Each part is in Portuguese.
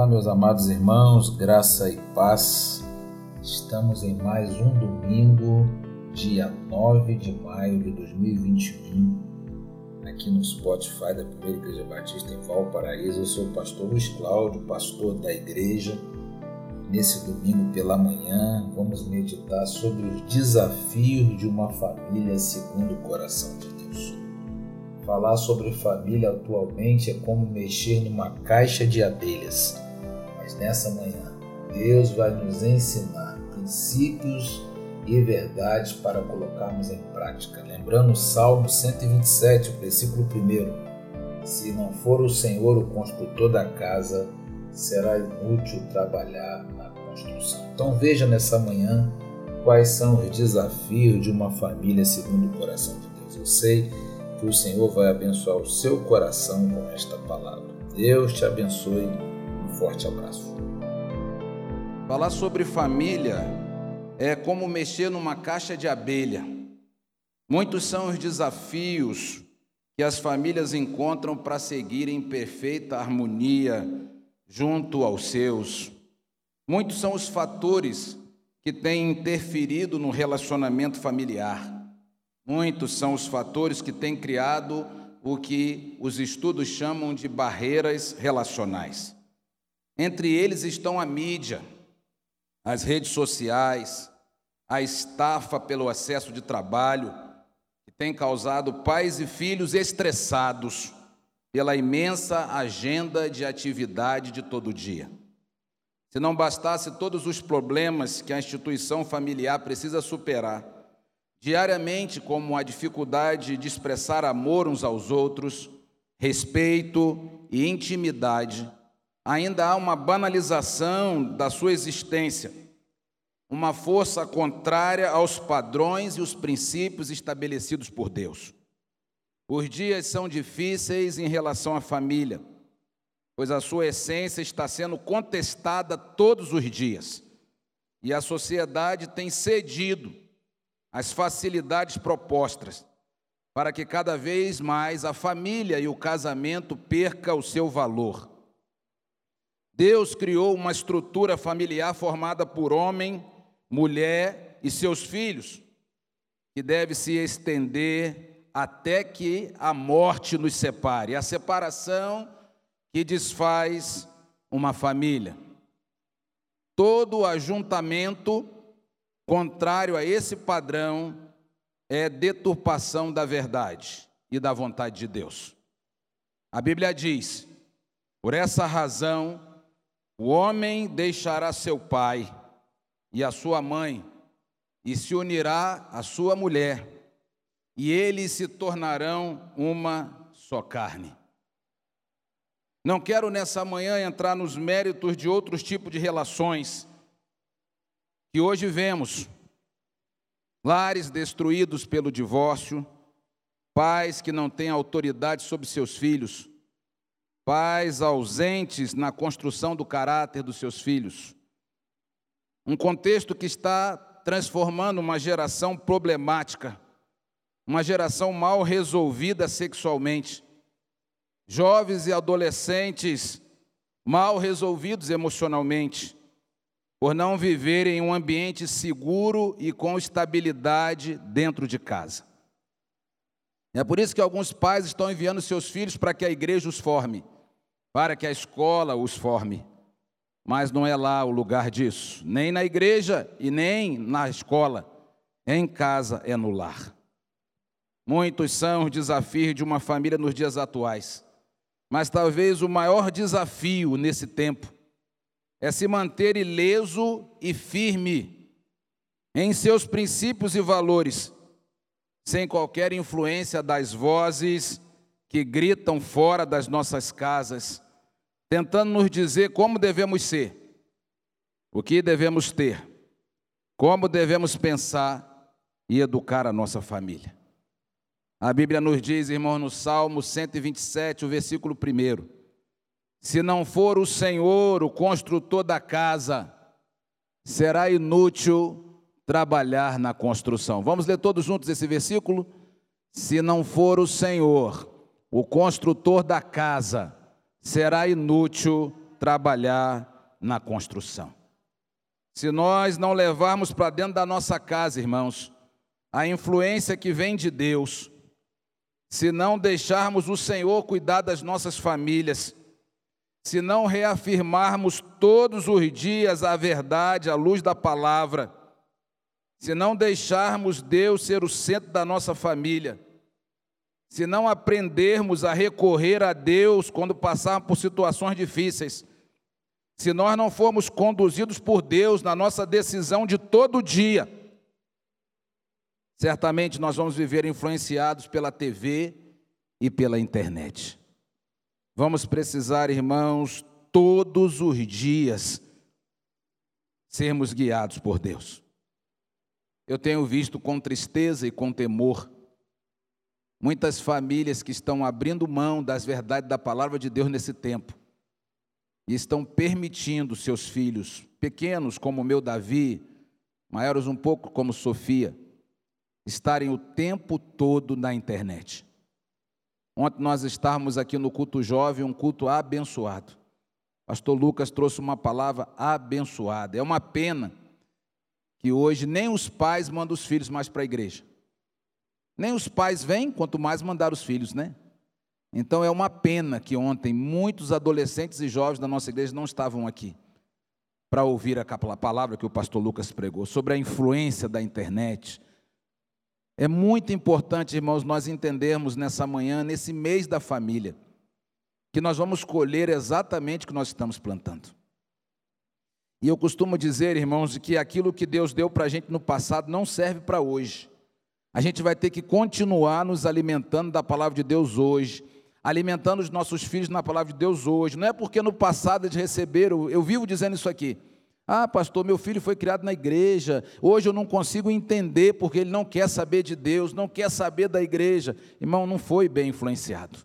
Olá, meus amados irmãos, graça e paz. Estamos em mais um domingo, dia 9 de maio de 2021, aqui no Spotify da Primeira Igreja Batista em Valparaíso. Eu sou o pastor Luiz Cláudio, pastor da igreja. Nesse domingo pela manhã, vamos meditar sobre os desafios de uma família segundo o coração de Deus. Falar sobre família atualmente é como mexer numa caixa de abelhas. Mas nessa manhã, Deus vai nos ensinar princípios e verdades para colocarmos em prática. Lembrando o Salmo 127, versículo 1. Se não for o Senhor o construtor da casa, será inútil trabalhar na construção. Então veja nessa manhã quais são os desafios de uma família segundo o coração de Deus. Eu sei que o Senhor vai abençoar o seu coração com esta palavra. Deus te abençoe. Forte abraço. Falar sobre família é como mexer numa caixa de abelha. Muitos são os desafios que as famílias encontram para seguir em perfeita harmonia junto aos seus. Muitos são os fatores que têm interferido no relacionamento familiar. Muitos são os fatores que têm criado o que os estudos chamam de barreiras relacionais. Entre eles estão a mídia, as redes sociais, a estafa pelo acesso de trabalho, que tem causado pais e filhos estressados pela imensa agenda de atividade de todo dia. Se não bastasse todos os problemas que a instituição familiar precisa superar, diariamente como a dificuldade de expressar amor uns aos outros, respeito e intimidade, ainda há uma banalização da sua existência, uma força contrária aos padrões e os princípios estabelecidos por Deus. Os dias são difíceis em relação à família, pois a sua essência está sendo contestada todos os dias, e a sociedade tem cedido as facilidades propostas para que cada vez mais a família e o casamento perca o seu valor. Deus criou uma estrutura familiar formada por homem, mulher e seus filhos, que deve se estender até que a morte nos separe. A separação que desfaz uma família. Todo ajuntamento Contrário a esse padrão é deturpação da verdade e da vontade de Deus. A Bíblia diz: por essa razão, o homem deixará seu pai e a sua mãe, e se unirá à sua mulher, e eles se tornarão uma só carne. Não quero nessa manhã entrar nos méritos de outros tipos de relações que hoje vemos lares destruídos pelo divórcio, pais que não têm autoridade sobre seus filhos, pais ausentes na construção do caráter dos seus filhos. Um contexto que está transformando uma geração problemática, uma geração mal resolvida sexualmente, jovens e adolescentes mal resolvidos emocionalmente por não viver em um ambiente seguro e com estabilidade dentro de casa. É por isso que alguns pais estão enviando seus filhos para que a igreja os forme, para que a escola os forme. Mas não é lá o lugar disso, nem na igreja e nem na escola. Em casa é no lar. Muitos são os desafios de uma família nos dias atuais, mas talvez o maior desafio nesse tempo é se manter ileso e firme em seus princípios e valores, sem qualquer influência das vozes que gritam fora das nossas casas, tentando nos dizer como devemos ser, o que devemos ter, como devemos pensar e educar a nossa família. A Bíblia nos diz, irmão, no Salmo 127, o versículo 1 se não for o Senhor o construtor da casa, será inútil trabalhar na construção. Vamos ler todos juntos esse versículo? Se não for o Senhor o construtor da casa, será inútil trabalhar na construção. Se nós não levarmos para dentro da nossa casa, irmãos, a influência que vem de Deus, se não deixarmos o Senhor cuidar das nossas famílias, se não reafirmarmos todos os dias a verdade à luz da palavra, se não deixarmos Deus ser o centro da nossa família, se não aprendermos a recorrer a Deus quando passarmos por situações difíceis, se nós não formos conduzidos por Deus na nossa decisão de todo dia, certamente nós vamos viver influenciados pela TV e pela internet. Vamos precisar, irmãos, todos os dias sermos guiados por Deus. Eu tenho visto com tristeza e com temor muitas famílias que estão abrindo mão das verdades da palavra de Deus nesse tempo e estão permitindo seus filhos, pequenos como o meu Davi, maiores um pouco como Sofia, estarem o tempo todo na internet. Ontem nós estávamos aqui no culto jovem, um culto abençoado. Pastor Lucas trouxe uma palavra abençoada. É uma pena que hoje nem os pais mandam os filhos mais para a igreja. Nem os pais vêm, quanto mais mandar os filhos, né? Então é uma pena que ontem muitos adolescentes e jovens da nossa igreja não estavam aqui para ouvir a palavra que o pastor Lucas pregou sobre a influência da internet. É muito importante, irmãos, nós entendermos nessa manhã, nesse mês da família, que nós vamos colher exatamente o que nós estamos plantando. E eu costumo dizer, irmãos, que aquilo que Deus deu para a gente no passado não serve para hoje. A gente vai ter que continuar nos alimentando da palavra de Deus hoje alimentando os nossos filhos na palavra de Deus hoje. Não é porque no passado eles receberam, eu vivo dizendo isso aqui. Ah, pastor, meu filho foi criado na igreja. Hoje eu não consigo entender porque ele não quer saber de Deus, não quer saber da igreja. Irmão, não foi bem influenciado.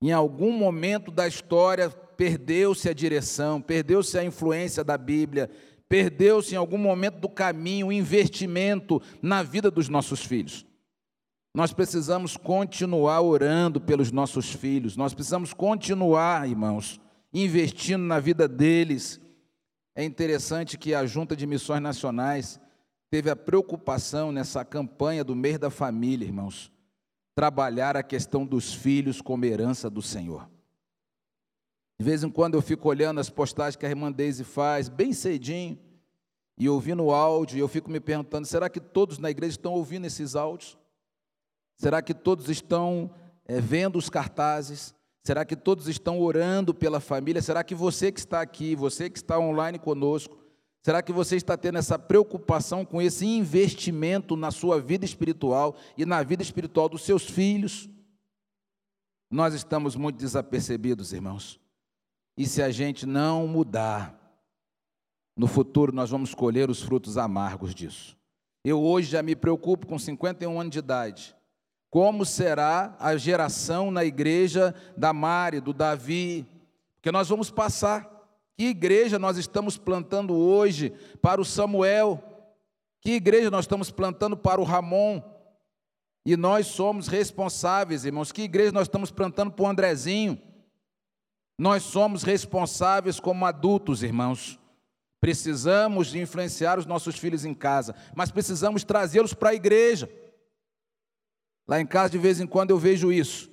Em algum momento da história perdeu-se a direção, perdeu-se a influência da Bíblia, perdeu-se em algum momento do caminho o investimento na vida dos nossos filhos. Nós precisamos continuar orando pelos nossos filhos, nós precisamos continuar, irmãos, investindo na vida deles. É interessante que a Junta de Missões Nacionais teve a preocupação nessa campanha do mês da família, irmãos, trabalhar a questão dos filhos como herança do Senhor. De vez em quando eu fico olhando as postagens que a irmã Deise faz, bem cedinho, e ouvindo o áudio, e eu fico me perguntando: será que todos na igreja estão ouvindo esses áudios? Será que todos estão é, vendo os cartazes? Será que todos estão orando pela família? Será que você que está aqui, você que está online conosco, será que você está tendo essa preocupação com esse investimento na sua vida espiritual e na vida espiritual dos seus filhos? Nós estamos muito desapercebidos, irmãos. E se a gente não mudar, no futuro nós vamos colher os frutos amargos disso. Eu hoje já me preocupo com 51 anos de idade como será a geração na igreja da Mari, do Davi, porque nós vamos passar. Que igreja nós estamos plantando hoje para o Samuel? Que igreja nós estamos plantando para o Ramon? E nós somos responsáveis, irmãos. Que igreja nós estamos plantando para o Andrezinho? Nós somos responsáveis como adultos, irmãos. Precisamos de influenciar os nossos filhos em casa, mas precisamos trazê-los para a igreja. Lá em casa, de vez em quando, eu vejo isso.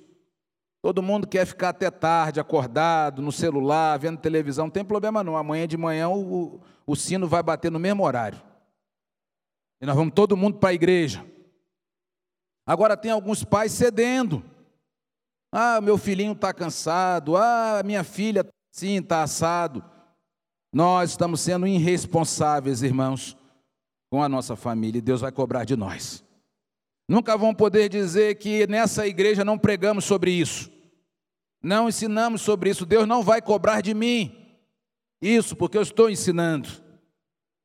Todo mundo quer ficar até tarde, acordado, no celular, vendo televisão. Não tem problema não. Amanhã de manhã o, o sino vai bater no mesmo horário. E nós vamos todo mundo para a igreja. Agora tem alguns pais cedendo. Ah, meu filhinho está cansado. Ah, minha filha, sim, está assado. Nós estamos sendo irresponsáveis, irmãos, com a nossa família. E Deus vai cobrar de nós. Nunca vão poder dizer que nessa igreja não pregamos sobre isso, não ensinamos sobre isso. Deus não vai cobrar de mim isso, porque eu estou ensinando.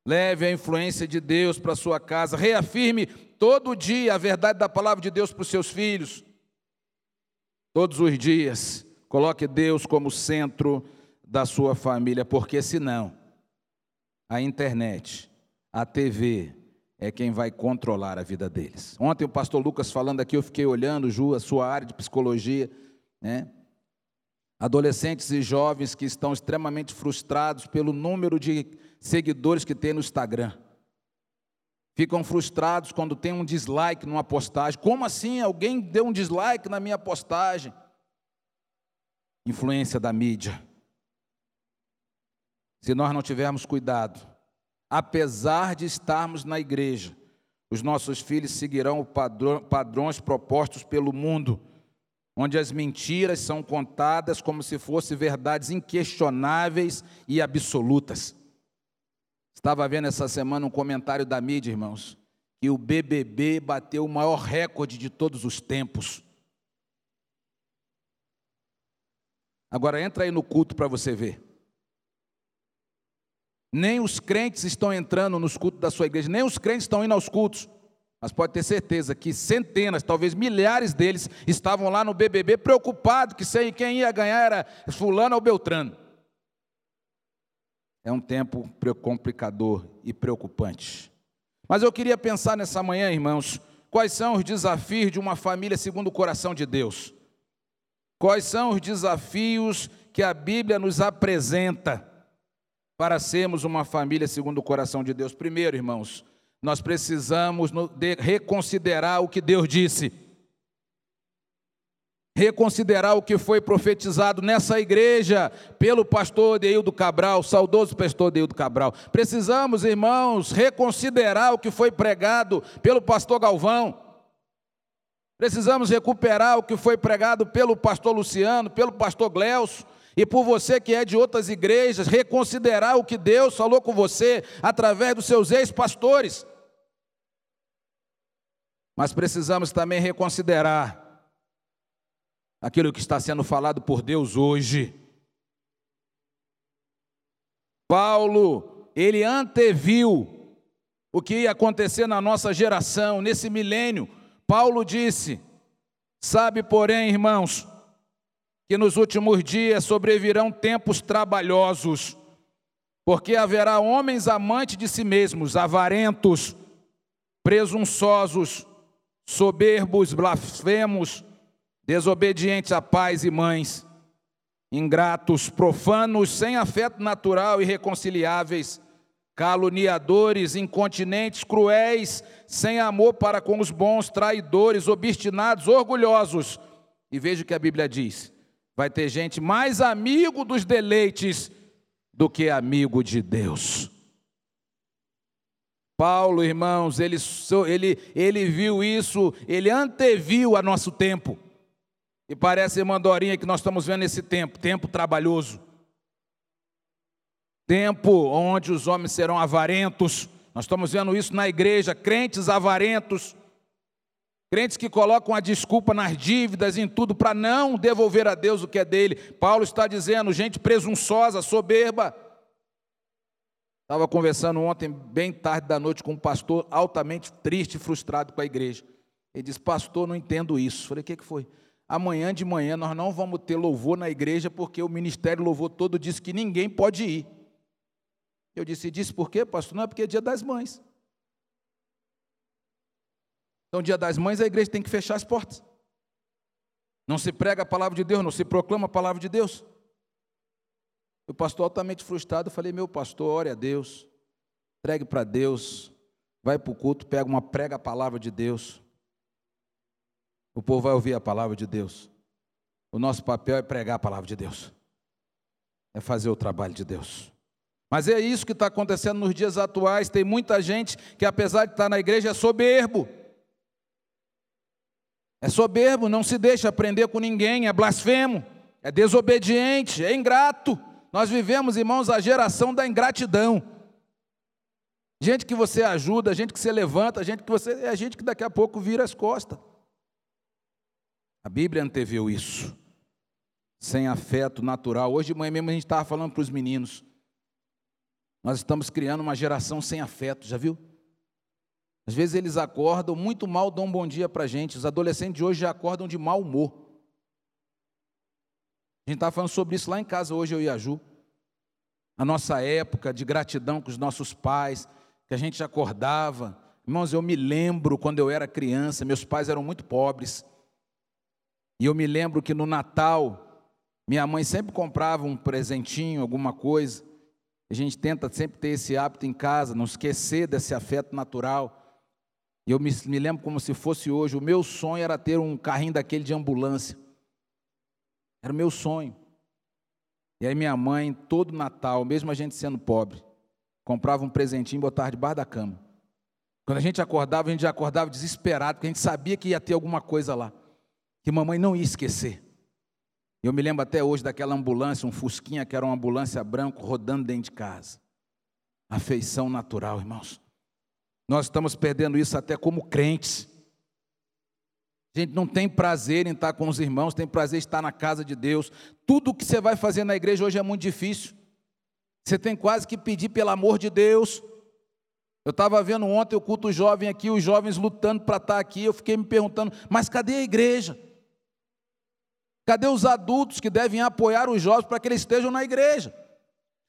Leve a influência de Deus para sua casa, reafirme todo dia a verdade da palavra de Deus para os seus filhos. Todos os dias, coloque Deus como centro da sua família, porque senão a internet, a TV, é quem vai controlar a vida deles. Ontem o pastor Lucas falando aqui, eu fiquei olhando, Ju, a sua área de psicologia, né? adolescentes e jovens que estão extremamente frustrados pelo número de seguidores que tem no Instagram. Ficam frustrados quando tem um dislike numa postagem. Como assim? Alguém deu um dislike na minha postagem? Influência da mídia. Se nós não tivermos cuidado, apesar de estarmos na igreja, os nossos filhos seguirão padrões propostos pelo mundo onde as mentiras são contadas como se fossem verdades inquestionáveis e absolutas. Estava vendo essa semana um comentário da mídia, irmãos, que o BBB bateu o maior recorde de todos os tempos. Agora entra aí no culto para você ver. Nem os crentes estão entrando nos cultos da sua igreja, nem os crentes estão indo aos cultos. Mas pode ter certeza que centenas, talvez milhares deles estavam lá no BBB preocupados que quem ia ganhar era fulano ou Beltrano. É um tempo complicador e preocupante. Mas eu queria pensar nessa manhã, irmãos, quais são os desafios de uma família segundo o coração de Deus? Quais são os desafios que a Bíblia nos apresenta para sermos uma família segundo o coração de Deus? Primeiro, irmãos, nós precisamos reconsiderar o que Deus disse. Reconsiderar o que foi profetizado nessa igreja pelo pastor Deildo Cabral, saudoso pastor Deildo Cabral. Precisamos, irmãos, reconsiderar o que foi pregado pelo pastor Galvão. Precisamos recuperar o que foi pregado pelo pastor Luciano, pelo pastor Gleuso, e por você que é de outras igrejas, reconsiderar o que Deus falou com você através dos seus ex-pastores. Mas precisamos também reconsiderar aquilo que está sendo falado por Deus hoje. Paulo, ele anteviu o que ia acontecer na nossa geração, nesse milênio. Paulo disse: Sabe, porém, irmãos, que nos últimos dias sobrevirão tempos trabalhosos, porque haverá homens amantes de si mesmos, avarentos, presunçosos, soberbos, blasfemos, desobedientes a pais e mães, ingratos, profanos, sem afeto natural, irreconciliáveis, caluniadores, incontinentes, cruéis, sem amor para com os bons, traidores, obstinados, orgulhosos. E veja o que a Bíblia diz: vai ter gente mais amigo dos deleites do que amigo de Deus. Paulo, irmãos, ele, ele, ele viu isso, ele anteviu a nosso tempo. E parece, irmã Dorinha, que nós estamos vendo esse tempo, tempo trabalhoso. Tempo onde os homens serão avarentos. Nós estamos vendo isso na igreja, crentes avarentos. Crentes que colocam a desculpa nas dívidas, em tudo, para não devolver a Deus o que é dele. Paulo está dizendo, gente presunçosa, soberba. Estava conversando ontem, bem tarde da noite, com um pastor altamente triste e frustrado com a igreja. Ele disse: Pastor, não entendo isso. Falei: O que, que foi? Amanhã de manhã nós não vamos ter louvor na igreja porque o ministério louvor todo disse que ninguém pode ir. Eu disse: Disse por quê, pastor? Não é porque é dia das mães. Então, dia das mães, a igreja tem que fechar as portas. Não se prega a palavra de Deus, não se proclama a palavra de Deus. O pastor altamente frustrado, falei, meu pastor, ore a Deus, pregue para Deus, vai para o culto, pega uma prega a palavra de Deus. O povo vai ouvir a palavra de Deus. O nosso papel é pregar a palavra de Deus. É fazer o trabalho de Deus. Mas é isso que está acontecendo nos dias atuais. Tem muita gente que, apesar de estar na igreja, é soberbo. É soberbo, não se deixa aprender com ninguém, é blasfemo, é desobediente, é ingrato. Nós vivemos, irmãos, a geração da ingratidão. Gente que você ajuda, gente que você levanta, gente que você é gente que daqui a pouco vira as costas. A Bíblia anteviu isso. Sem afeto natural. Hoje de manhã mesmo a gente estava falando para os meninos. Nós estamos criando uma geração sem afeto, já viu? Às vezes eles acordam muito mal, dão um bom dia para a gente. Os adolescentes de hoje já acordam de mau humor. A gente estava falando sobre isso lá em casa hoje, eu e a Ju. A nossa época de gratidão com os nossos pais, que a gente acordava. Irmãos, eu me lembro quando eu era criança, meus pais eram muito pobres. E eu me lembro que no Natal, Minha mãe sempre comprava um presentinho, alguma coisa. A gente tenta sempre ter esse hábito em casa, não esquecer desse afeto natural. E eu me, me lembro como se fosse hoje. O meu sonho era ter um carrinho daquele de ambulância. Era o meu sonho. E aí minha mãe, todo Natal, mesmo a gente sendo pobre, comprava um presentinho e botava debaixo da cama. Quando a gente acordava, a gente já acordava desesperado, porque a gente sabia que ia ter alguma coisa lá, que mamãe não ia esquecer. Eu me lembro até hoje daquela ambulância, um Fusquinha, que era uma ambulância branco, rodando dentro de casa. Afeição natural, irmãos. Nós estamos perdendo isso até como crentes. A gente não tem prazer em estar com os irmãos, tem prazer em estar na casa de Deus. Tudo o que você vai fazer na igreja hoje é muito difícil. Você tem quase que pedir pelo amor de Deus. Eu estava vendo ontem o culto jovem aqui, os jovens lutando para estar aqui. Eu fiquei me perguntando, mas cadê a igreja? Cadê os adultos que devem apoiar os jovens para que eles estejam na igreja?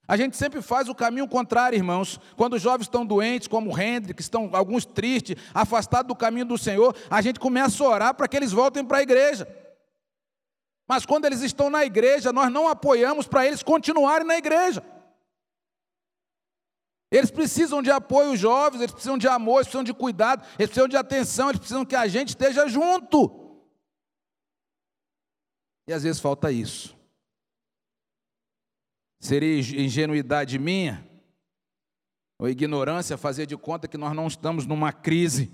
A gente sempre faz o caminho contrário, irmãos. Quando os jovens estão doentes, como o Hendrick, estão alguns tristes, afastados do caminho do Senhor, a gente começa a orar para que eles voltem para a igreja. Mas quando eles estão na igreja, nós não apoiamos para eles continuarem na igreja. Eles precisam de apoio, os jovens, eles precisam de amor, eles precisam de cuidado, eles precisam de atenção, eles precisam que a gente esteja junto. E às vezes falta isso. Seria ingenuidade minha ou ignorância fazer de conta que nós não estamos numa crise.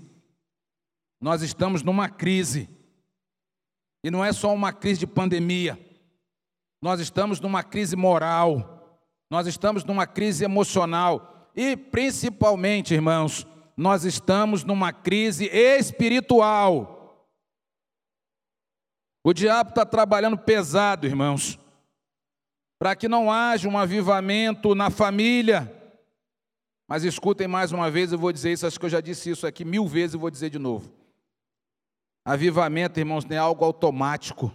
Nós estamos numa crise. E não é só uma crise de pandemia. Nós estamos numa crise moral. Nós estamos numa crise emocional. E principalmente, irmãos, nós estamos numa crise espiritual. O diabo está trabalhando pesado, irmãos para que não haja um avivamento na família. Mas escutem mais uma vez, eu vou dizer isso, acho que eu já disse isso aqui mil vezes e vou dizer de novo. Avivamento, irmãos, não é algo automático,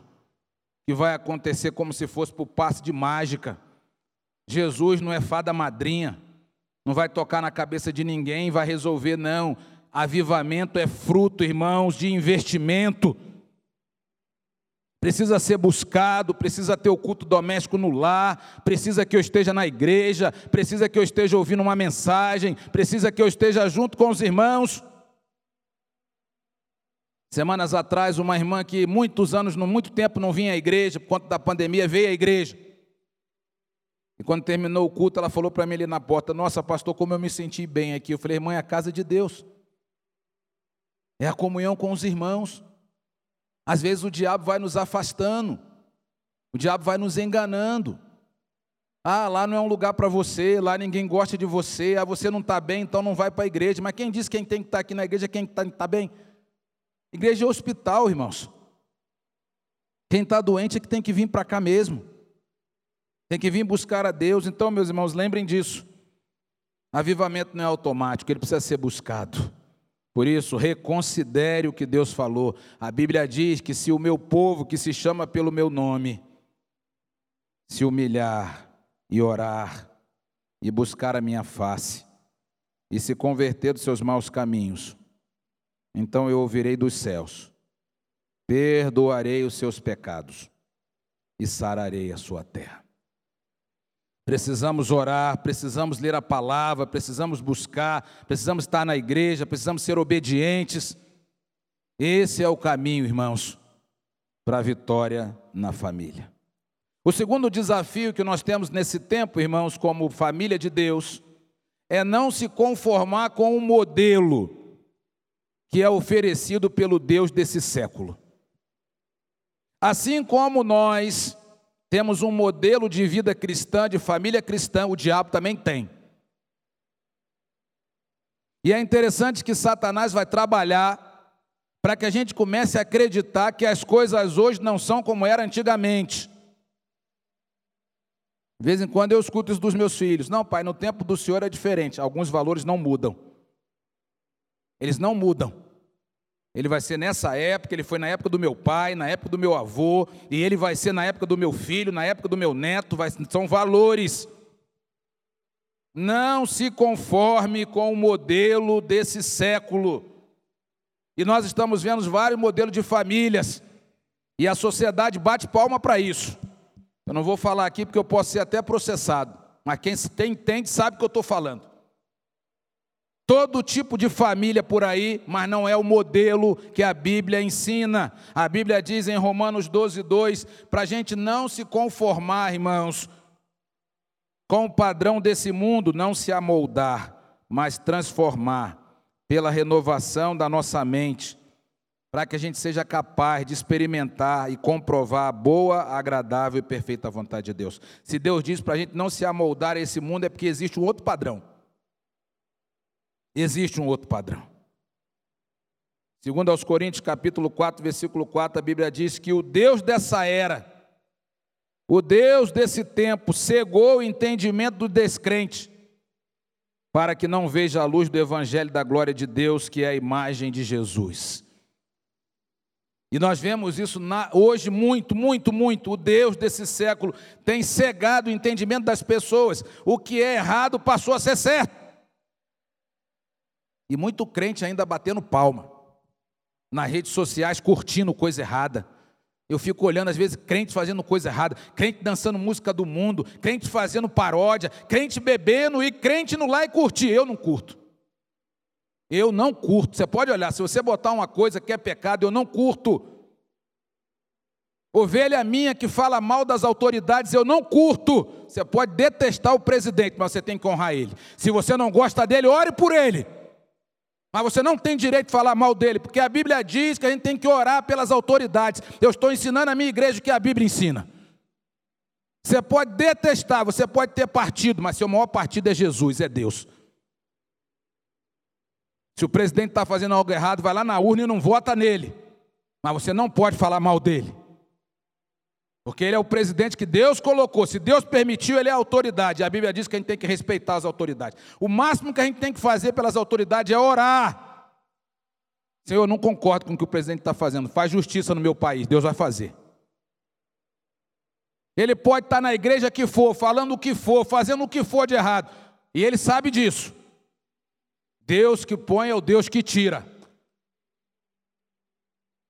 que vai acontecer como se fosse por passe de mágica. Jesus não é fada madrinha, não vai tocar na cabeça de ninguém, vai resolver, não. Avivamento é fruto, irmãos, de investimento precisa ser buscado, precisa ter o culto doméstico no lar, precisa que eu esteja na igreja, precisa que eu esteja ouvindo uma mensagem, precisa que eu esteja junto com os irmãos. Semanas atrás, uma irmã que muitos anos, muito tempo não vinha à igreja, por conta da pandemia, veio à igreja. E quando terminou o culto, ela falou para mim ali na porta: Nossa, pastor, como eu me senti bem aqui. Eu falei: Irmã, é a casa de Deus, é a comunhão com os irmãos. Às vezes o diabo vai nos afastando, o diabo vai nos enganando. Ah, lá não é um lugar para você, lá ninguém gosta de você, ah, você não está bem, então não vai para a igreja. Mas quem diz quem tem que estar tá aqui na igreja é quem está tá bem? Igreja é hospital, irmãos. Quem está doente é que tem que vir para cá mesmo. Tem que vir buscar a Deus. Então, meus irmãos, lembrem disso. Avivamento não é automático, ele precisa ser buscado. Por isso, reconsidere o que Deus falou. A Bíblia diz que se o meu povo, que se chama pelo meu nome, se humilhar e orar e buscar a minha face e se converter dos seus maus caminhos, então eu ouvirei dos céus, perdoarei os seus pecados e sararei a sua terra. Precisamos orar, precisamos ler a palavra, precisamos buscar, precisamos estar na igreja, precisamos ser obedientes. Esse é o caminho, irmãos, para a vitória na família. O segundo desafio que nós temos nesse tempo, irmãos, como família de Deus, é não se conformar com o modelo que é oferecido pelo Deus desse século. Assim como nós temos um modelo de vida cristã, de família cristã, o diabo também tem. E é interessante que Satanás vai trabalhar para que a gente comece a acreditar que as coisas hoje não são como eram antigamente. De vez em quando eu escuto isso dos meus filhos. Não, pai, no tempo do Senhor é diferente. Alguns valores não mudam. Eles não mudam. Ele vai ser nessa época, ele foi na época do meu pai, na época do meu avô, e ele vai ser na época do meu filho, na época do meu neto, vai, são valores. Não se conforme com o modelo desse século. E nós estamos vendo vários modelos de famílias, e a sociedade bate palma para isso. Eu não vou falar aqui porque eu posso ser até processado, mas quem entende sabe o que eu estou falando. Todo tipo de família por aí, mas não é o modelo que a Bíblia ensina. A Bíblia diz em Romanos 12, 2, para a gente não se conformar, irmãos, com o padrão desse mundo, não se amoldar, mas transformar pela renovação da nossa mente, para que a gente seja capaz de experimentar e comprovar a boa, agradável e perfeita vontade de Deus. Se Deus diz para a gente não se amoldar a esse mundo, é porque existe um outro padrão. Existe um outro padrão. Segundo aos Coríntios, capítulo 4, versículo 4, a Bíblia diz que o Deus dessa era, o Deus desse tempo, cegou o entendimento do descrente, para que não veja a luz do evangelho da glória de Deus, que é a imagem de Jesus. E nós vemos isso na, hoje muito, muito, muito. O Deus desse século tem cegado o entendimento das pessoas. O que é errado passou a ser certo. E muito crente ainda batendo palma. Nas redes sociais, curtindo coisa errada. Eu fico olhando, às vezes, crente fazendo coisa errada, crente dançando música do mundo, crente fazendo paródia, crente bebendo e crente no lá e curtir. Eu não curto. Eu não curto. Você pode olhar, se você botar uma coisa que é pecado, eu não curto. Ovelha minha que fala mal das autoridades, eu não curto. Você pode detestar o presidente, mas você tem que honrar ele. Se você não gosta dele, ore por ele. Mas você não tem direito de falar mal dele, porque a Bíblia diz que a gente tem que orar pelas autoridades. Eu estou ensinando a minha igreja o que a Bíblia ensina. Você pode detestar, você pode ter partido, mas seu maior partido é Jesus, é Deus. Se o presidente está fazendo algo errado, vai lá na urna e não vota nele. Mas você não pode falar mal dele. Porque ele é o presidente que Deus colocou. Se Deus permitiu, ele é a autoridade. A Bíblia diz que a gente tem que respeitar as autoridades. O máximo que a gente tem que fazer pelas autoridades é orar. Senhor, eu não concordo com o que o presidente está fazendo. Faz justiça no meu país. Deus vai fazer. Ele pode estar na igreja que for, falando o que for, fazendo o que for de errado. E ele sabe disso. Deus que põe é o Deus que tira.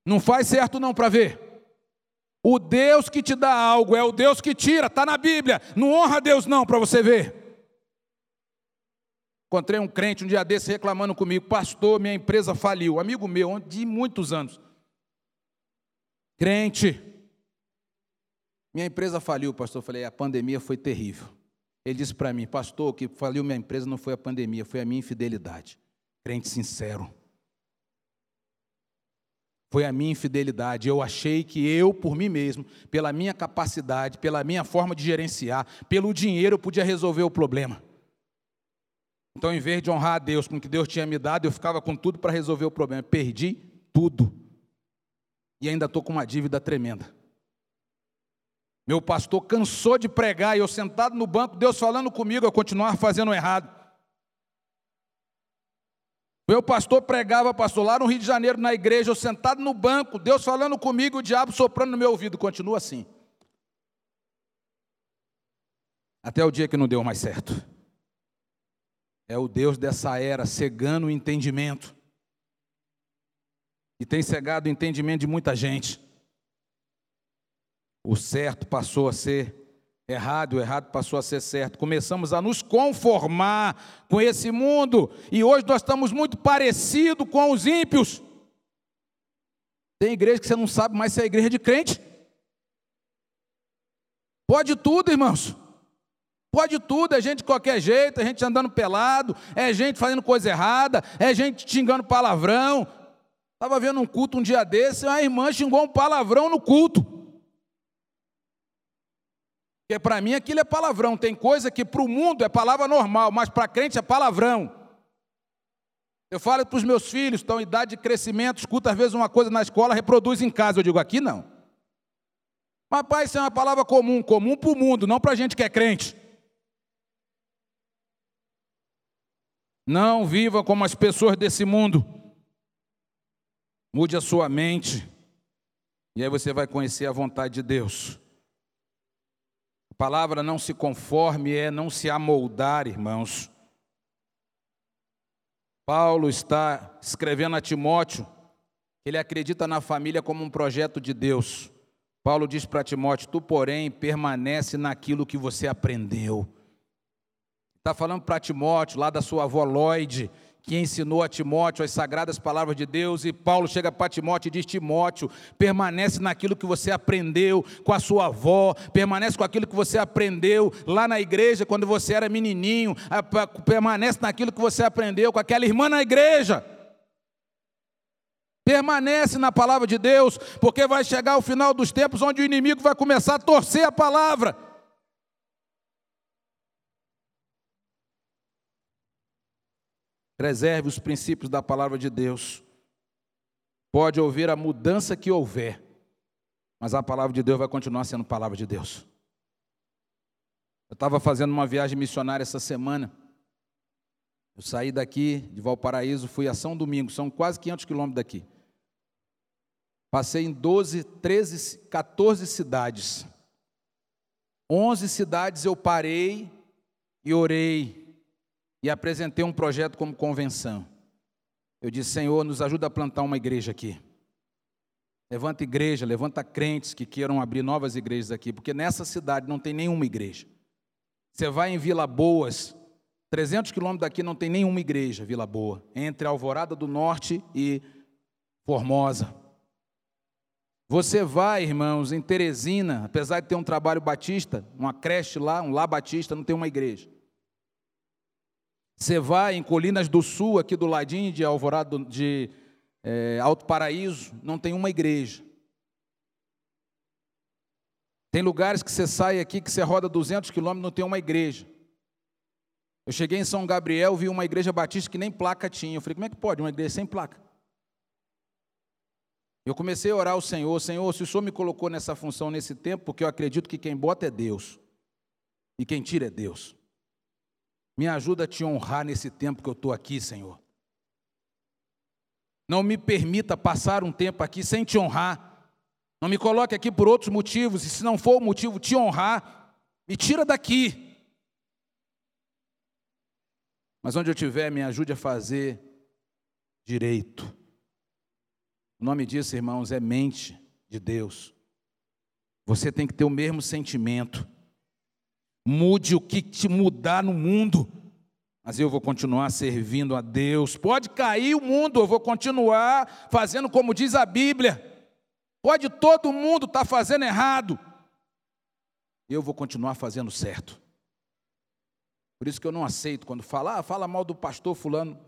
Não faz certo não para ver. O Deus que te dá algo é o Deus que tira, está na Bíblia. Não honra Deus, não, para você ver. Encontrei um crente um dia desse reclamando comigo, pastor, minha empresa faliu. Amigo meu, de muitos anos. Crente. Minha empresa faliu, pastor. Eu falei, a pandemia foi terrível. Ele disse para mim, pastor, o que faliu minha empresa não foi a pandemia, foi a minha infidelidade. Crente sincero. Foi a minha infidelidade. Eu achei que eu, por mim mesmo, pela minha capacidade, pela minha forma de gerenciar, pelo dinheiro, eu podia resolver o problema. Então, em vez de honrar a Deus com o que Deus tinha me dado, eu ficava com tudo para resolver o problema. Perdi tudo. E ainda estou com uma dívida tremenda. Meu pastor cansou de pregar e eu sentado no banco, Deus falando comigo, eu continuar fazendo errado. Meu pastor pregava, pastor, lá no Rio de Janeiro, na igreja, eu sentado no banco, Deus falando comigo, o diabo soprando no meu ouvido, continua assim. Até o dia que não deu mais certo. É o Deus dessa era cegando o entendimento. E tem cegado o entendimento de muita gente. O certo passou a ser errado, o errado passou a ser certo. Começamos a nos conformar com esse mundo e hoje nós estamos muito parecidos com os ímpios. Tem igreja que você não sabe mais se é igreja de crente. Pode tudo, irmãos. Pode tudo, é gente de qualquer jeito, é gente andando pelado, é gente fazendo coisa errada, é gente xingando palavrão. Estava vendo um culto um dia desse, uma irmã xingou um palavrão no culto. Porque para mim aquilo é palavrão. Tem coisa que para o mundo é palavra normal, mas para crente é palavrão. Eu falo para os meus filhos, estão em idade de crescimento, escuta às vezes uma coisa na escola, reproduz em casa. Eu digo, aqui não. Mas, pai, isso é uma palavra comum, comum para o mundo, não para a gente que é crente. Não viva como as pessoas desse mundo. Mude a sua mente. E aí você vai conhecer a vontade de Deus. A palavra não se conforme é não se amoldar, irmãos. Paulo está escrevendo a Timóteo, ele acredita na família como um projeto de Deus. Paulo diz para Timóteo: Tu, porém, permanece naquilo que você aprendeu. Está falando para Timóteo, lá da sua avó Lloyd, que ensinou a Timóteo as sagradas palavras de Deus, e Paulo chega para Timóteo e diz: Timóteo, permanece naquilo que você aprendeu com a sua avó, permanece com aquilo que você aprendeu lá na igreja quando você era menininho, permanece naquilo que você aprendeu com aquela irmã na igreja. Permanece na palavra de Deus, porque vai chegar o final dos tempos onde o inimigo vai começar a torcer a palavra. Preserve os princípios da palavra de Deus. Pode ouvir a mudança que houver, mas a palavra de Deus vai continuar sendo palavra de Deus. Eu estava fazendo uma viagem missionária essa semana. Eu saí daqui de Valparaíso, fui a São Domingo, são quase 500 quilômetros daqui. Passei em 12, 13, 14 cidades. 11 cidades eu parei e orei e apresentei um projeto como convenção. Eu disse: Senhor, nos ajuda a plantar uma igreja aqui. Levanta igreja, levanta crentes que queiram abrir novas igrejas aqui, porque nessa cidade não tem nenhuma igreja. Você vai em Vila Boas, 300 quilômetros daqui não tem nenhuma igreja, Vila Boa, entre Alvorada do Norte e Formosa. Você vai, irmãos, em Teresina, apesar de ter um trabalho batista, uma creche lá, um lá batista, não tem uma igreja. Você vai em Colinas do Sul, aqui do ladinho de Alvorada de é, Alto Paraíso, não tem uma igreja. Tem lugares que você sai aqui, que você roda 200 quilômetros, não tem uma igreja. Eu cheguei em São Gabriel, vi uma igreja batista que nem placa tinha. Eu falei, como é que pode uma igreja sem placa? Eu comecei a orar ao Senhor, Senhor, se o Senhor me colocou nessa função nesse tempo, porque eu acredito que quem bota é Deus, e quem tira é Deus. Me ajuda a te honrar nesse tempo que eu estou aqui, Senhor. Não me permita passar um tempo aqui sem te honrar. Não me coloque aqui por outros motivos, e se não for o motivo te honrar, me tira daqui. Mas onde eu estiver, me ajude a fazer direito. O nome disso, irmãos, é mente de Deus. Você tem que ter o mesmo sentimento. Mude o que te mudar no mundo, mas eu vou continuar servindo a Deus. Pode cair o mundo, eu vou continuar fazendo como diz a Bíblia. Pode todo mundo estar tá fazendo errado, eu vou continuar fazendo certo. Por isso que eu não aceito quando fala, ah, fala mal do pastor fulano.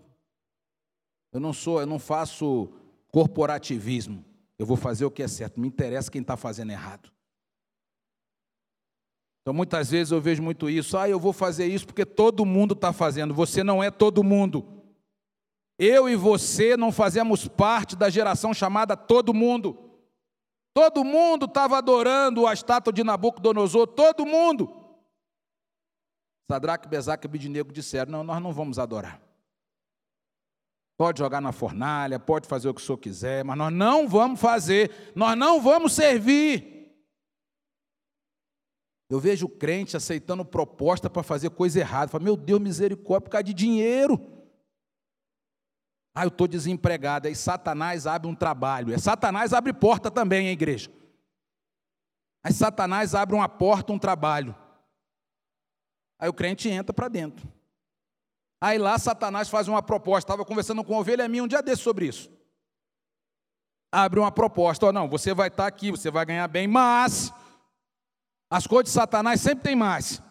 Eu não sou, eu não faço corporativismo. Eu vou fazer o que é certo. Me interessa quem está fazendo errado. Então muitas vezes eu vejo muito isso. Ah, eu vou fazer isso porque todo mundo está fazendo. Você não é todo mundo. Eu e você não fazemos parte da geração chamada todo mundo. Todo mundo estava adorando a estátua de Nabucodonosor, todo mundo. Sadraque, Besaque e Abidinego disseram: Não, nós não vamos adorar. Pode jogar na fornalha, pode fazer o que o senhor quiser, mas nós não vamos fazer, nós não vamos servir. Eu vejo crente aceitando proposta para fazer coisa errada. Fala, meu Deus, misericórdia, por causa de dinheiro. Ah, eu estou desempregado. Aí Satanás abre um trabalho. É Satanás abre porta também, hein, igreja? Aí Satanás abre uma porta, um trabalho. Aí o crente entra para dentro. Aí lá Satanás faz uma proposta. Estava conversando com uma ovelha minha um dia desse sobre isso. Abre uma proposta. Oh, não, você vai estar tá aqui, você vai ganhar bem, mas as coisas de Satanás sempre tem mais.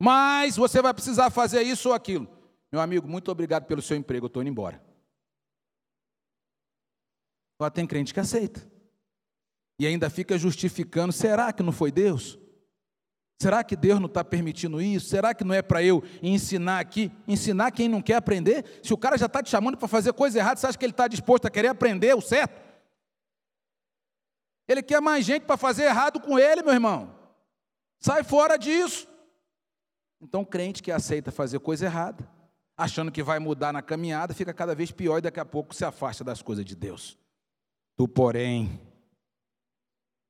Mas você vai precisar fazer isso ou aquilo. Meu amigo, muito obrigado pelo seu emprego, eu estou indo embora. Agora tem crente que aceita. E ainda fica justificando: será que não foi Deus? Será que Deus não está permitindo isso? Será que não é para eu ensinar aqui? Ensinar quem não quer aprender? Se o cara já está te chamando para fazer coisa errada, você acha que ele está disposto a querer aprender o certo? Ele quer mais gente para fazer errado com ele, meu irmão. Sai fora disso. Então, crente que aceita fazer coisa errada, achando que vai mudar na caminhada, fica cada vez pior e daqui a pouco se afasta das coisas de Deus. Tu, porém,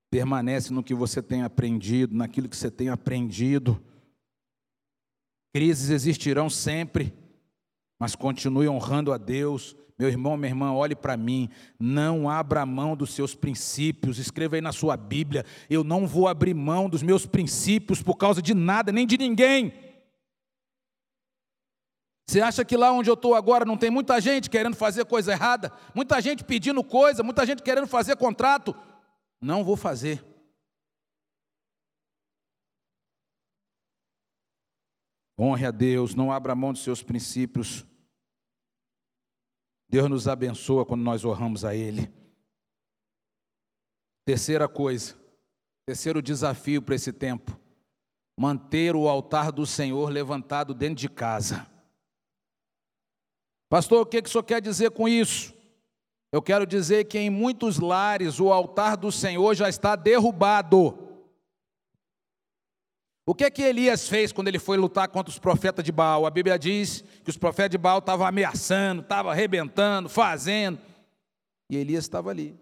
permanece no que você tem aprendido, naquilo que você tem aprendido. Crises existirão sempre. Mas continue honrando a Deus. Meu irmão, minha irmã, olhe para mim, não abra mão dos seus princípios, escreva aí na sua Bíblia: eu não vou abrir mão dos meus princípios por causa de nada, nem de ninguém. Você acha que lá onde eu estou agora não tem muita gente querendo fazer coisa errada? Muita gente pedindo coisa, muita gente querendo fazer contrato? Não vou fazer. Honre a Deus, não abra mão dos seus princípios. Deus nos abençoa quando nós honramos a Ele. Terceira coisa, terceiro desafio para esse tempo: manter o altar do Senhor levantado dentro de casa. Pastor, o que, que o senhor quer dizer com isso? Eu quero dizer que em muitos lares o altar do Senhor já está derrubado. O que que Elias fez quando ele foi lutar contra os profetas de Baal? A Bíblia diz que os profetas de Baal estavam ameaçando, estavam arrebentando, fazendo. E Elias estava ali.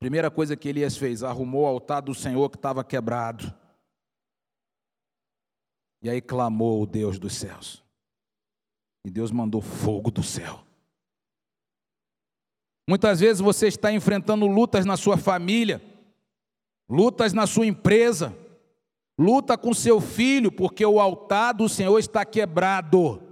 Primeira coisa que Elias fez, arrumou o altar do Senhor que estava quebrado. E aí clamou o Deus dos céus. E Deus mandou fogo do céu. Muitas vezes você está enfrentando lutas na sua família, lutas na sua empresa, luta com seu filho, porque o altar do Senhor está quebrado.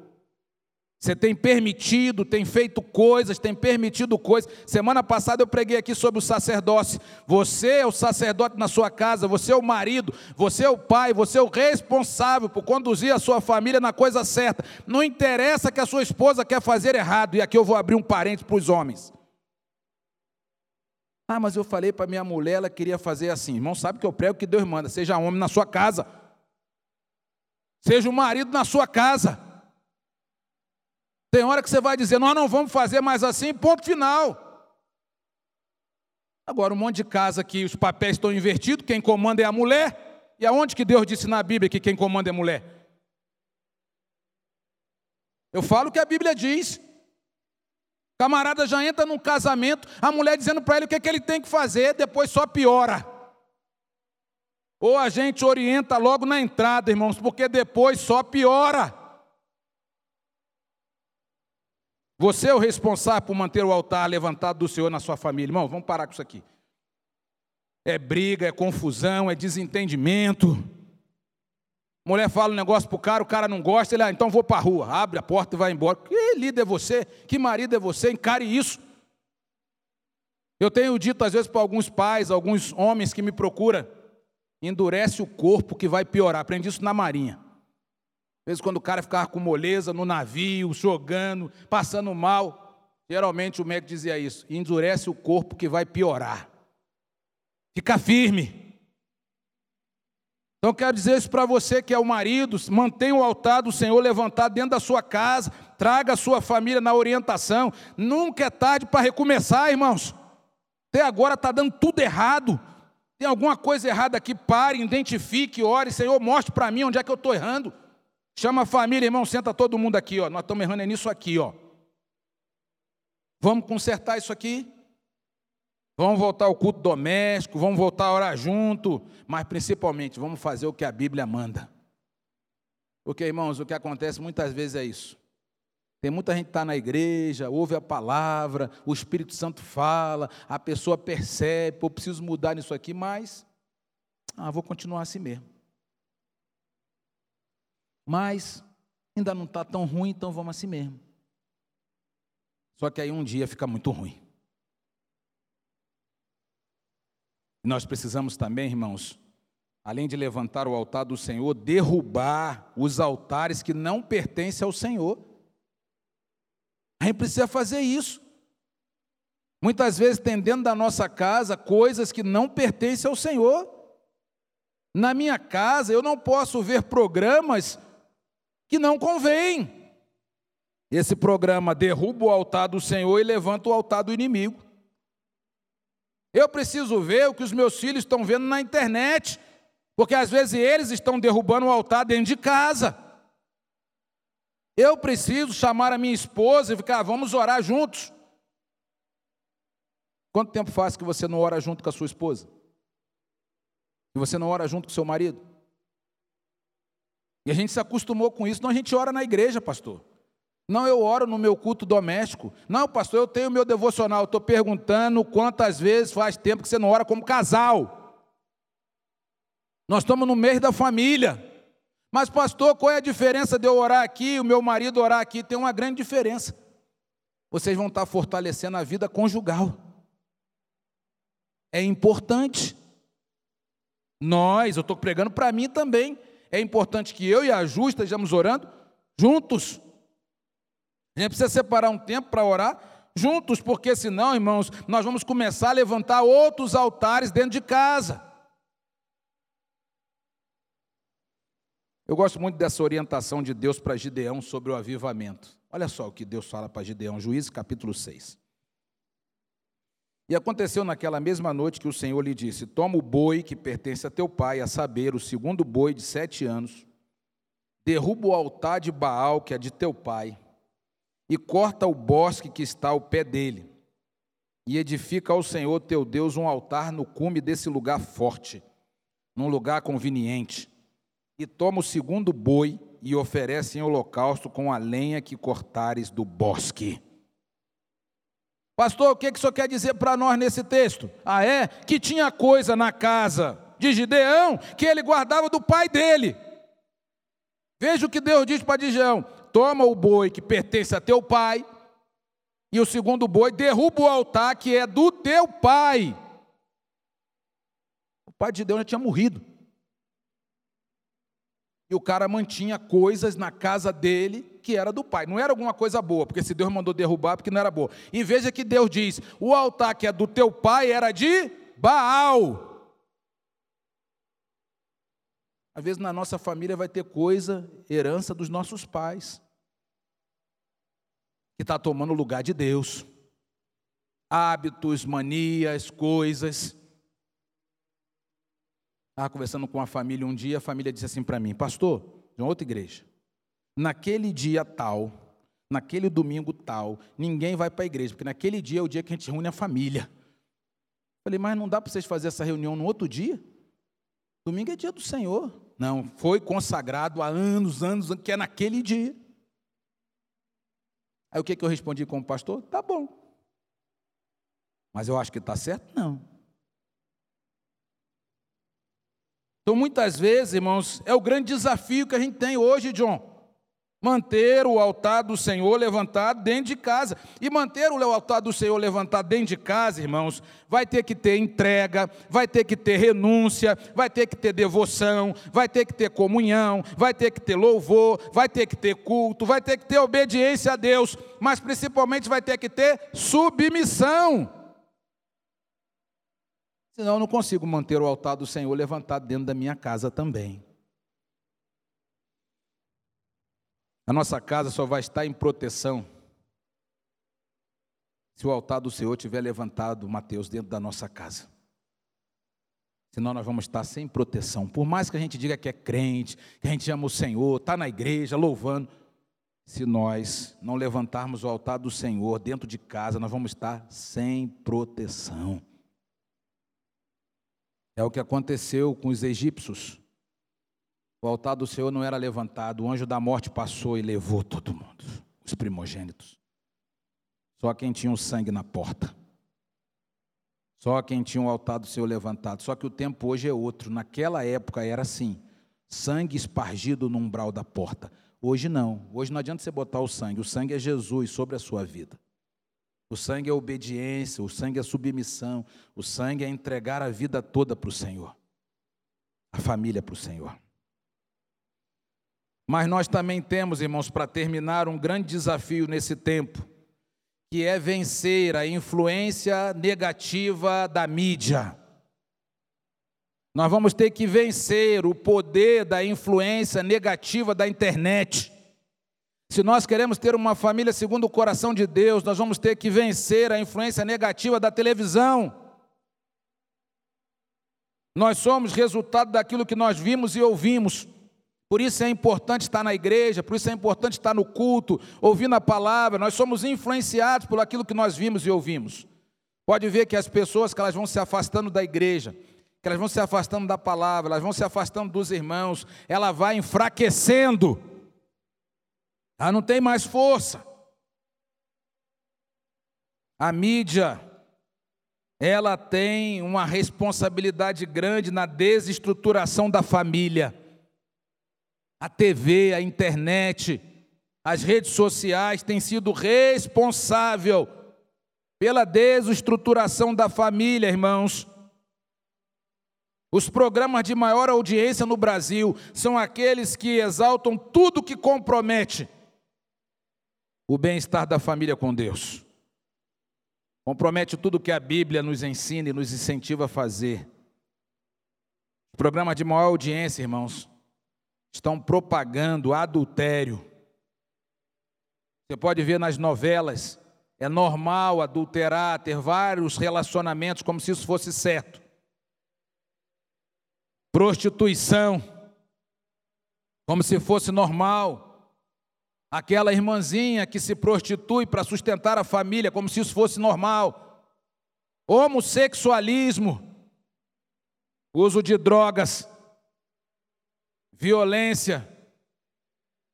Você tem permitido, tem feito coisas, tem permitido coisas. Semana passada eu preguei aqui sobre o sacerdócio. Você é o sacerdote na sua casa, você é o marido, você é o pai, você é o responsável por conduzir a sua família na coisa certa. Não interessa que a sua esposa quer fazer errado, e aqui eu vou abrir um parente para os homens. Ah, mas eu falei para minha mulher, ela queria fazer assim. Irmão, sabe que eu prego que Deus manda, seja homem na sua casa. Seja o marido na sua casa. Tem hora que você vai dizer, nós não vamos fazer mais assim, ponto final. Agora, um monte de casa que os papéis estão invertidos, quem comanda é a mulher. E aonde que Deus disse na Bíblia que quem comanda é a mulher? Eu falo o que a Bíblia diz. Camarada já entra num casamento, a mulher dizendo para ele o que, é que ele tem que fazer, depois só piora. Ou a gente orienta logo na entrada, irmãos, porque depois só piora. Você é o responsável por manter o altar levantado do Senhor na sua família. Irmão, vamos parar com isso aqui. É briga, é confusão, é desentendimento. Mulher fala um negócio para o cara, o cara não gosta, ele, ah, então vou para a rua, abre a porta e vai embora. Que líder é você? Que marido é você? Encare isso. Eu tenho dito às vezes para alguns pais, alguns homens que me procuram, endurece o corpo que vai piorar. Aprendi isso na marinha. Às vezes, quando o cara ficava com moleza no navio, jogando, passando mal, geralmente o médico dizia isso: endurece o corpo que vai piorar. Fica firme. Então, quero dizer isso para você que é o marido: mantenha o altar do Senhor levantado dentro da sua casa, traga a sua família na orientação. Nunca é tarde para recomeçar, irmãos. Até agora está dando tudo errado. Tem alguma coisa errada aqui? Pare, identifique, ore. Senhor, mostre para mim onde é que eu estou errando. Chama a família, irmão, senta todo mundo aqui, ó. Nós estamos errando nisso aqui, ó. Vamos consertar isso aqui? Vamos voltar ao culto doméstico, vamos voltar a orar junto, mas principalmente vamos fazer o que a Bíblia manda. Porque, irmãos, o que acontece muitas vezes é isso. Tem muita gente que está na igreja, ouve a palavra, o Espírito Santo fala, a pessoa percebe, eu preciso mudar nisso aqui, mas ah, vou continuar assim mesmo. Mas ainda não está tão ruim, então vamos assim mesmo. Só que aí um dia fica muito ruim. Nós precisamos também, irmãos, além de levantar o altar do Senhor, derrubar os altares que não pertencem ao Senhor. A gente precisa fazer isso. Muitas vezes tem dentro da nossa casa coisas que não pertencem ao Senhor. Na minha casa eu não posso ver programas que não convém. Esse programa derruba o altar do Senhor e levanta o altar do inimigo. Eu preciso ver o que os meus filhos estão vendo na internet, porque às vezes eles estão derrubando o altar dentro de casa. Eu preciso chamar a minha esposa e ficar, vamos orar juntos. Quanto tempo faz que você não ora junto com a sua esposa? Que você não ora junto com seu marido? E a gente se acostumou com isso, não a gente ora na igreja, pastor. Não, eu oro no meu culto doméstico. Não, pastor, eu tenho meu devocional. Estou perguntando quantas vezes faz tempo que você não ora como casal. Nós estamos no mês da família. Mas, pastor, qual é a diferença de eu orar aqui e o meu marido orar aqui? Tem uma grande diferença. Vocês vão estar fortalecendo a vida conjugal. É importante. Nós, eu estou pregando para mim também. É importante que eu e a Ju estejamos orando juntos. Gente precisa separar um tempo para orar juntos, porque senão, irmãos, nós vamos começar a levantar outros altares dentro de casa. Eu gosto muito dessa orientação de Deus para Gideão sobre o avivamento. Olha só o que Deus fala para Gideão, Juízes capítulo 6. E aconteceu naquela mesma noite que o Senhor lhe disse: Toma o boi que pertence a teu pai, a saber, o segundo boi de sete anos, derruba o altar de Baal, que é de teu pai, e corta o bosque que está ao pé dele, e edifica ao Senhor teu Deus um altar no cume desse lugar forte, num lugar conveniente, e toma o segundo boi e oferece em holocausto com a lenha que cortares do bosque. Pastor, o que, que o senhor quer dizer para nós nesse texto? Ah, é? Que tinha coisa na casa de Gideão que ele guardava do pai dele. Veja o que Deus diz para Gideão: toma o boi que pertence a teu pai, e o segundo boi derruba o altar que é do teu pai. O pai de Deus já tinha morrido. E o cara mantinha coisas na casa dele que era do pai. Não era alguma coisa boa, porque se Deus mandou derrubar, porque não era boa. E veja que Deus diz: o altar que é do teu pai era de Baal. Às vezes na nossa família vai ter coisa, herança dos nossos pais, que está tomando o lugar de Deus. Hábitos, manias, coisas. Estava conversando com a família um dia, a família disse assim para mim, pastor, de uma outra igreja, naquele dia tal, naquele domingo tal, ninguém vai para a igreja, porque naquele dia é o dia que a gente reúne a família. Falei, mas não dá para vocês fazer essa reunião no outro dia? Domingo é dia do Senhor. Não, foi consagrado há anos, anos, que é naquele dia. Aí o que, que eu respondi como pastor? Tá bom. Mas eu acho que está certo? Não. Então, muitas vezes, irmãos, é o grande desafio que a gente tem hoje, John. Manter o altar do Senhor levantado dentro de casa. E manter o altar do Senhor levantado dentro de casa, irmãos, vai ter que ter entrega, vai ter que ter renúncia, vai ter que ter devoção, vai ter que ter comunhão, vai ter que ter louvor, vai ter que ter culto, vai ter que ter obediência a Deus, mas principalmente vai ter que ter submissão. Senão eu não consigo manter o altar do Senhor levantado dentro da minha casa também. A nossa casa só vai estar em proteção se o altar do Senhor tiver levantado, Mateus, dentro da nossa casa. Senão nós vamos estar sem proteção. Por mais que a gente diga que é crente, que a gente ama o Senhor, está na igreja, louvando. Se nós não levantarmos o altar do Senhor dentro de casa, nós vamos estar sem proteção. É o que aconteceu com os egípcios. O altar do Senhor não era levantado, o anjo da morte passou e levou todo mundo, os primogênitos. Só quem tinha o sangue na porta. Só quem tinha o altar do Senhor levantado. Só que o tempo hoje é outro. Naquela época era assim: sangue espargido no umbral da porta. Hoje não. Hoje não adianta você botar o sangue. O sangue é Jesus sobre a sua vida. O sangue é obediência, o sangue é submissão, o sangue é entregar a vida toda para o Senhor, a família para o Senhor. Mas nós também temos, irmãos, para terminar, um grande desafio nesse tempo, que é vencer a influência negativa da mídia. Nós vamos ter que vencer o poder da influência negativa da internet. Se nós queremos ter uma família segundo o coração de Deus, nós vamos ter que vencer a influência negativa da televisão. Nós somos resultado daquilo que nós vimos e ouvimos. Por isso é importante estar na igreja, por isso é importante estar no culto, ouvindo a palavra. Nós somos influenciados por aquilo que nós vimos e ouvimos. Pode ver que as pessoas que elas vão se afastando da igreja, que elas vão se afastando da palavra, elas vão se afastando dos irmãos, ela vai enfraquecendo. Ah, não tem mais força. A mídia, ela tem uma responsabilidade grande na desestruturação da família. A TV, a internet, as redes sociais têm sido responsável pela desestruturação da família, irmãos. Os programas de maior audiência no Brasil são aqueles que exaltam tudo que compromete o bem-estar da família com Deus. Compromete tudo que a Bíblia nos ensina e nos incentiva a fazer. Os programas de maior audiência, irmãos, estão propagando adultério. Você pode ver nas novelas, é normal adulterar, ter vários relacionamentos como se isso fosse certo. Prostituição, como se fosse normal. Aquela irmãzinha que se prostitui para sustentar a família, como se isso fosse normal. Homossexualismo, uso de drogas, violência.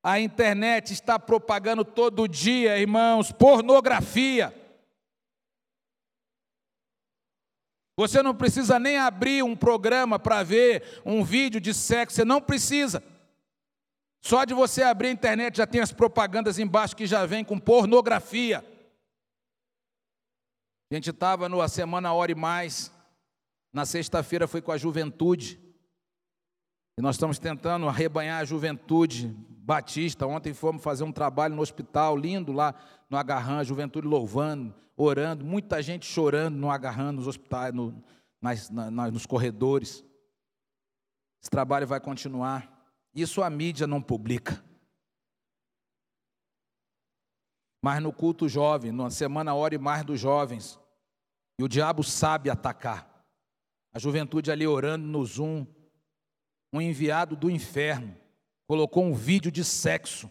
A internet está propagando todo dia, irmãos, pornografia. Você não precisa nem abrir um programa para ver um vídeo de sexo, você não precisa. Só de você abrir a internet já tem as propagandas embaixo que já vem com pornografia. A gente estava na semana Hora e Mais, na sexta-feira foi com a juventude. E nós estamos tentando arrebanhar a juventude batista. Ontem fomos fazer um trabalho no hospital, lindo lá no Agarran, a juventude louvando, orando, muita gente chorando no Agarran, nos hospitais, no, nas, na, nos corredores. Esse trabalho vai continuar. Isso a mídia não publica. Mas no culto jovem, na semana hora e mais dos jovens, e o diabo sabe atacar. A juventude ali orando no Zoom, um enviado do inferno colocou um vídeo de sexo.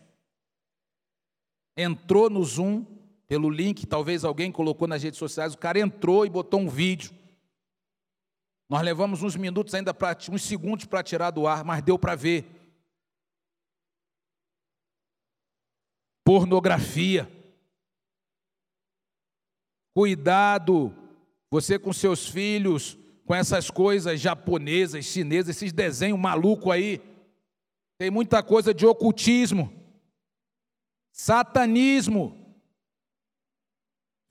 Entrou no Zoom, pelo link, talvez alguém colocou nas redes sociais, o cara entrou e botou um vídeo. Nós levamos uns minutos ainda, pra, uns segundos para tirar do ar, mas deu para ver. pornografia. Cuidado, você com seus filhos, com essas coisas japonesas, chinesas, esses desenhos malucos aí. Tem muita coisa de ocultismo, satanismo,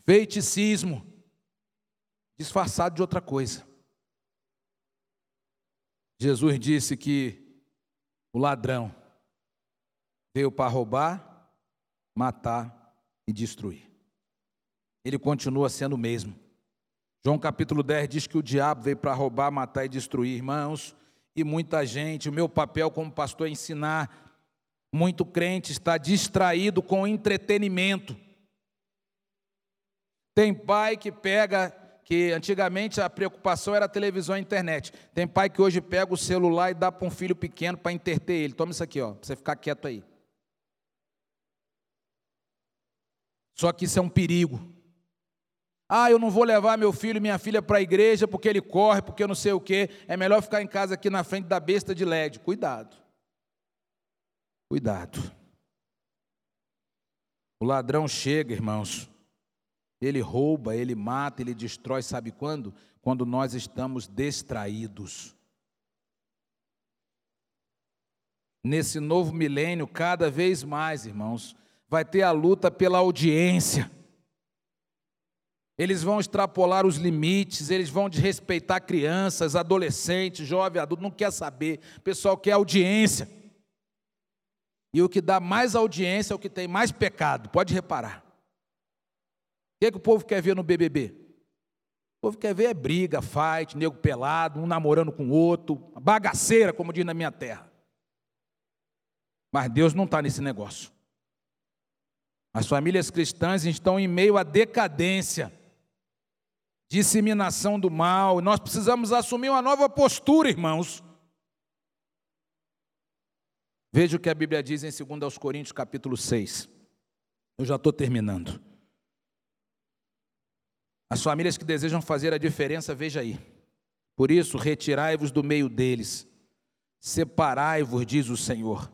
feiticismo, disfarçado de outra coisa. Jesus disse que o ladrão veio para roubar, matar e destruir. Ele continua sendo o mesmo. João capítulo 10 diz que o diabo veio para roubar, matar e destruir, irmãos, e muita gente, o meu papel como pastor é ensinar. Muito crente está distraído com entretenimento. Tem pai que pega, que antigamente a preocupação era televisão e internet. Tem pai que hoje pega o celular e dá para um filho pequeno para interter ele. Toma isso aqui, ó, para você ficar quieto aí. Só que isso é um perigo. Ah, eu não vou levar meu filho e minha filha para a igreja porque ele corre, porque não sei o quê. É melhor ficar em casa aqui na frente da besta de LED. Cuidado. Cuidado. O ladrão chega, irmãos. Ele rouba, ele mata, ele destrói, sabe quando? Quando nós estamos distraídos. Nesse novo milênio, cada vez mais, irmãos, vai ter a luta pela audiência. Eles vão extrapolar os limites, eles vão desrespeitar crianças, adolescentes, jovem, adulto, não quer saber. O pessoal quer audiência. E o que dá mais audiência é o que tem mais pecado, pode reparar. O que, é que o povo quer ver no BBB? O povo quer ver é briga, fight, nego pelado, um namorando com o outro, bagaceira, como diz na minha terra. Mas Deus não está nesse negócio. As famílias cristãs estão em meio à decadência, disseminação do mal. Nós precisamos assumir uma nova postura, irmãos. Veja o que a Bíblia diz em 2 Coríntios, capítulo 6. Eu já estou terminando. As famílias que desejam fazer a diferença, veja aí. Por isso, retirai-vos do meio deles, separai-vos, diz o Senhor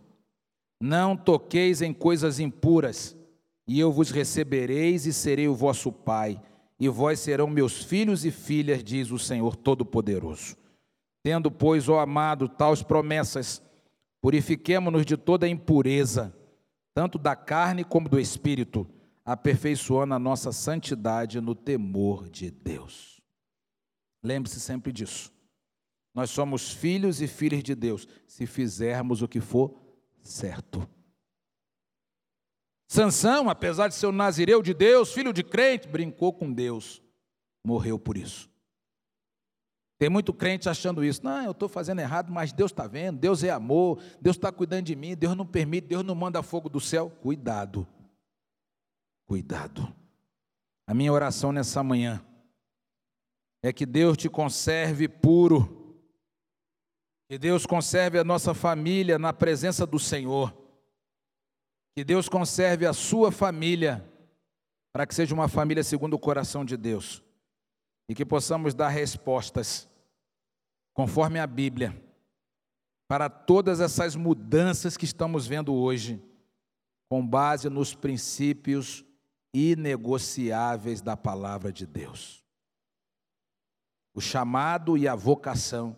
Não toqueis em coisas impuras, e eu vos recebereis e serei o vosso Pai, e vós serão meus filhos e filhas, diz o Senhor Todo-Poderoso. Tendo, pois, ó amado, tais promessas, purifiquemo-nos de toda impureza, tanto da carne como do espírito, aperfeiçoando a nossa santidade no temor de Deus. Lembre-se sempre disso. Nós somos filhos e filhas de Deus se fizermos o que for certo. Sansão, apesar de ser um nazireu de Deus, filho de crente, brincou com Deus, morreu por isso. Tem muito crente achando isso. Não, eu estou fazendo errado, mas Deus está vendo, Deus é amor, Deus está cuidando de mim, Deus não permite, Deus não manda fogo do céu. Cuidado, cuidado. A minha oração nessa manhã é que Deus te conserve puro que Deus conserve a nossa família na presença do Senhor. Que Deus conserve a sua família, para que seja uma família segundo o coração de Deus. E que possamos dar respostas, conforme a Bíblia, para todas essas mudanças que estamos vendo hoje, com base nos princípios inegociáveis da palavra de Deus. O chamado e a vocação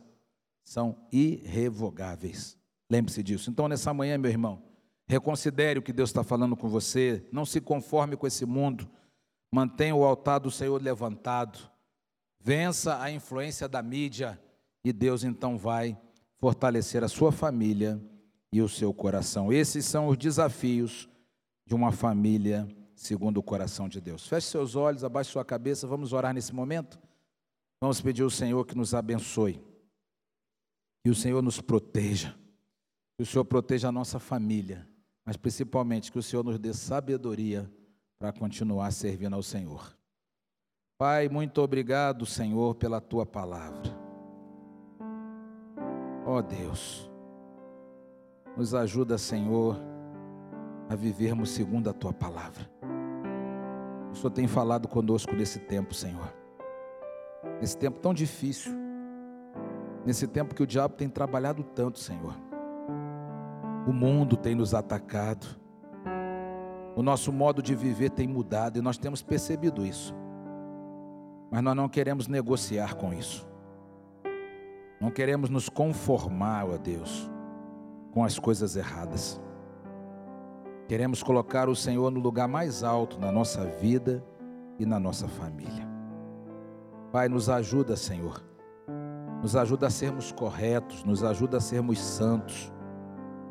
são irrevogáveis. Lembre-se disso. Então, nessa manhã, meu irmão, reconsidere o que Deus está falando com você. Não se conforme com esse mundo. Mantenha o altar do Senhor levantado. Vença a influência da mídia. E Deus então vai fortalecer a sua família e o seu coração. Esses são os desafios de uma família segundo o coração de Deus. Feche seus olhos, abaixe sua cabeça. Vamos orar nesse momento. Vamos pedir ao Senhor que nos abençoe. Que o Senhor nos proteja. Que o Senhor proteja a nossa família. Mas principalmente que o Senhor nos dê sabedoria para continuar servindo ao Senhor. Pai, muito obrigado, Senhor, pela tua palavra. Ó oh, Deus, nos ajuda, Senhor, a vivermos segundo a tua palavra. O Senhor tem falado conosco nesse tempo, Senhor. Nesse tempo tão difícil Nesse tempo que o diabo tem trabalhado tanto, Senhor. O mundo tem nos atacado. O nosso modo de viver tem mudado e nós temos percebido isso. Mas nós não queremos negociar com isso. Não queremos nos conformar, ó Deus, com as coisas erradas. Queremos colocar o Senhor no lugar mais alto na nossa vida e na nossa família. Pai, nos ajuda, Senhor nos ajuda a sermos corretos, nos ajuda a sermos santos,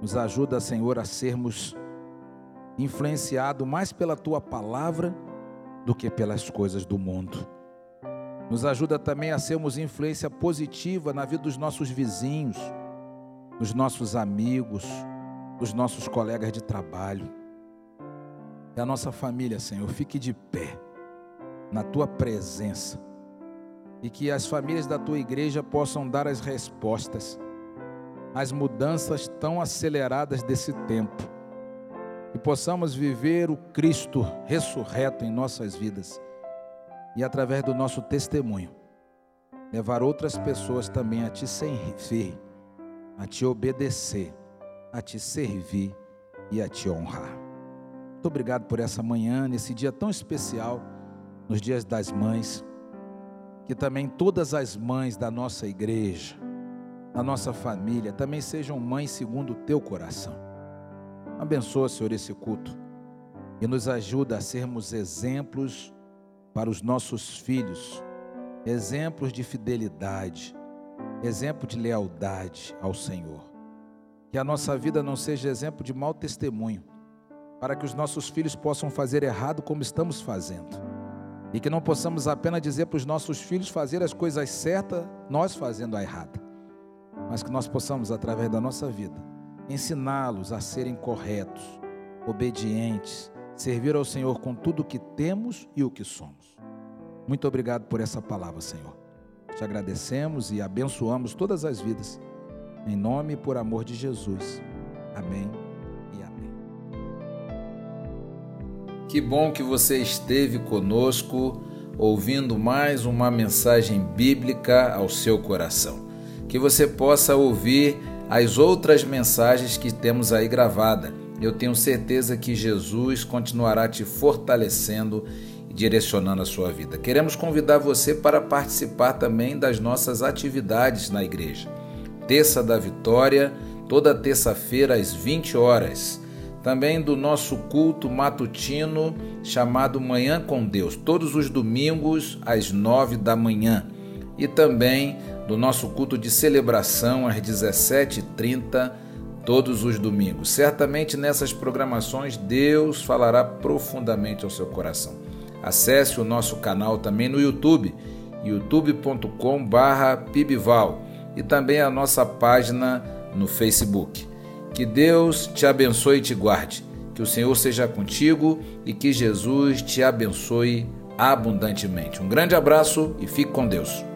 nos ajuda, Senhor, a sermos influenciados mais pela tua palavra do que pelas coisas do mundo. Nos ajuda também a sermos influência positiva na vida dos nossos vizinhos, dos nossos amigos, dos nossos colegas de trabalho. E a nossa família, Senhor, fique de pé na tua presença e que as famílias da tua igreja possam dar as respostas às mudanças tão aceleradas desse tempo. E possamos viver o Cristo ressurreto em nossas vidas e através do nosso testemunho levar outras pessoas também a te servir, a te obedecer, a te servir e a te honrar. Muito obrigado por essa manhã, nesse dia tão especial, nos dias das mães que também todas as mães da nossa igreja, da nossa família, também sejam mães segundo o teu coração. Abençoa, Senhor, esse culto e nos ajuda a sermos exemplos para os nossos filhos, exemplos de fidelidade, exemplo de lealdade ao Senhor. Que a nossa vida não seja exemplo de mau testemunho, para que os nossos filhos possam fazer errado como estamos fazendo e que não possamos apenas dizer para os nossos filhos fazer as coisas certas, nós fazendo a errada. Mas que nós possamos, através da nossa vida, ensiná-los a serem corretos, obedientes, servir ao Senhor com tudo o que temos e o que somos. Muito obrigado por essa palavra, Senhor. Te agradecemos e abençoamos todas as vidas. Em nome e por amor de Jesus. Amém. Que bom que você esteve conosco, ouvindo mais uma mensagem bíblica ao seu coração. Que você possa ouvir as outras mensagens que temos aí gravada eu tenho certeza que Jesus continuará te fortalecendo e direcionando a sua vida. Queremos convidar você para participar também das nossas atividades na igreja. Terça da Vitória, toda terça-feira às 20 horas. Também do nosso culto matutino chamado Manhã com Deus, todos os domingos às 9 da manhã. E também do nosso culto de celebração às 17h30 todos os domingos. Certamente nessas programações Deus falará profundamente ao seu coração. Acesse o nosso canal também no YouTube, youtube.com/pibval e também a nossa página no Facebook. Que Deus te abençoe e te guarde. Que o Senhor seja contigo e que Jesus te abençoe abundantemente. Um grande abraço e fique com Deus.